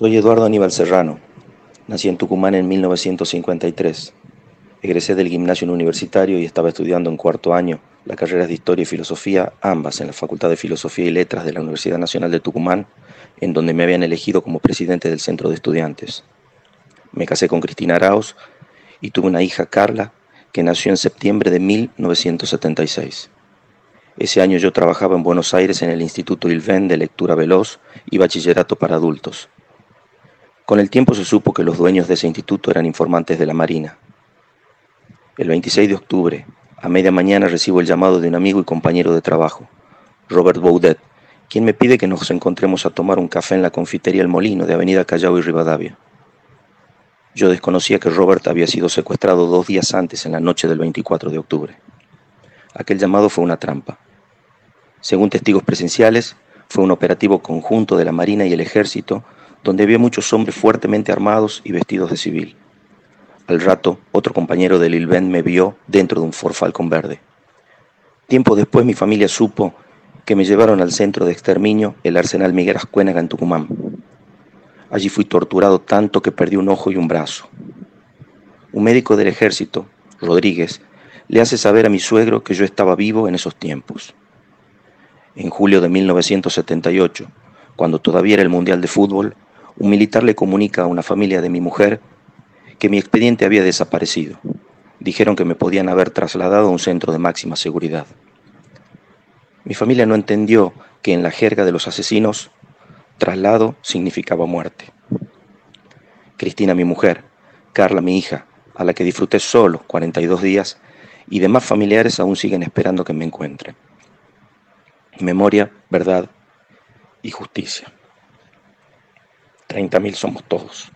Soy Eduardo Aníbal Serrano. Nací en Tucumán en 1953. Egresé del gimnasio universitario y estaba estudiando en cuarto año las carreras de Historia y Filosofía, ambas en la Facultad de Filosofía y Letras de la Universidad Nacional de Tucumán, en donde me habían elegido como presidente del centro de estudiantes. Me casé con Cristina Arauz y tuve una hija, Carla, que nació en septiembre de 1976. Ese año yo trabajaba en Buenos Aires en el Instituto Ilven de Lectura Veloz y Bachillerato para Adultos. Con el tiempo se supo que los dueños de ese instituto eran informantes de la Marina. El 26 de octubre, a media mañana, recibo el llamado de un amigo y compañero de trabajo, Robert Boudet, quien me pide que nos encontremos a tomar un café en la confitería El Molino de Avenida Callao y Rivadavia. Yo desconocía que Robert había sido secuestrado dos días antes, en la noche del 24 de octubre. Aquel llamado fue una trampa. Según testigos presenciales, fue un operativo conjunto de la Marina y el Ejército, donde había muchos hombres fuertemente armados y vestidos de civil. Al rato, otro compañero del Ilven me vio dentro de un Ford Falcon verde. Tiempo después mi familia supo que me llevaron al centro de exterminio, el Arsenal Miguel Ascuénaga en Tucumán. Allí fui torturado tanto que perdí un ojo y un brazo. Un médico del ejército, Rodríguez, le hace saber a mi suegro que yo estaba vivo en esos tiempos. En julio de 1978, cuando todavía era el Mundial de Fútbol, un militar le comunica a una familia de mi mujer que mi expediente había desaparecido. Dijeron que me podían haber trasladado a un centro de máxima seguridad. Mi familia no entendió que en la jerga de los asesinos, traslado significaba muerte. Cristina, mi mujer, Carla, mi hija, a la que disfruté solo 42 días, y demás familiares aún siguen esperando que me encuentren memoria, verdad y justicia. 30.000 somos todos.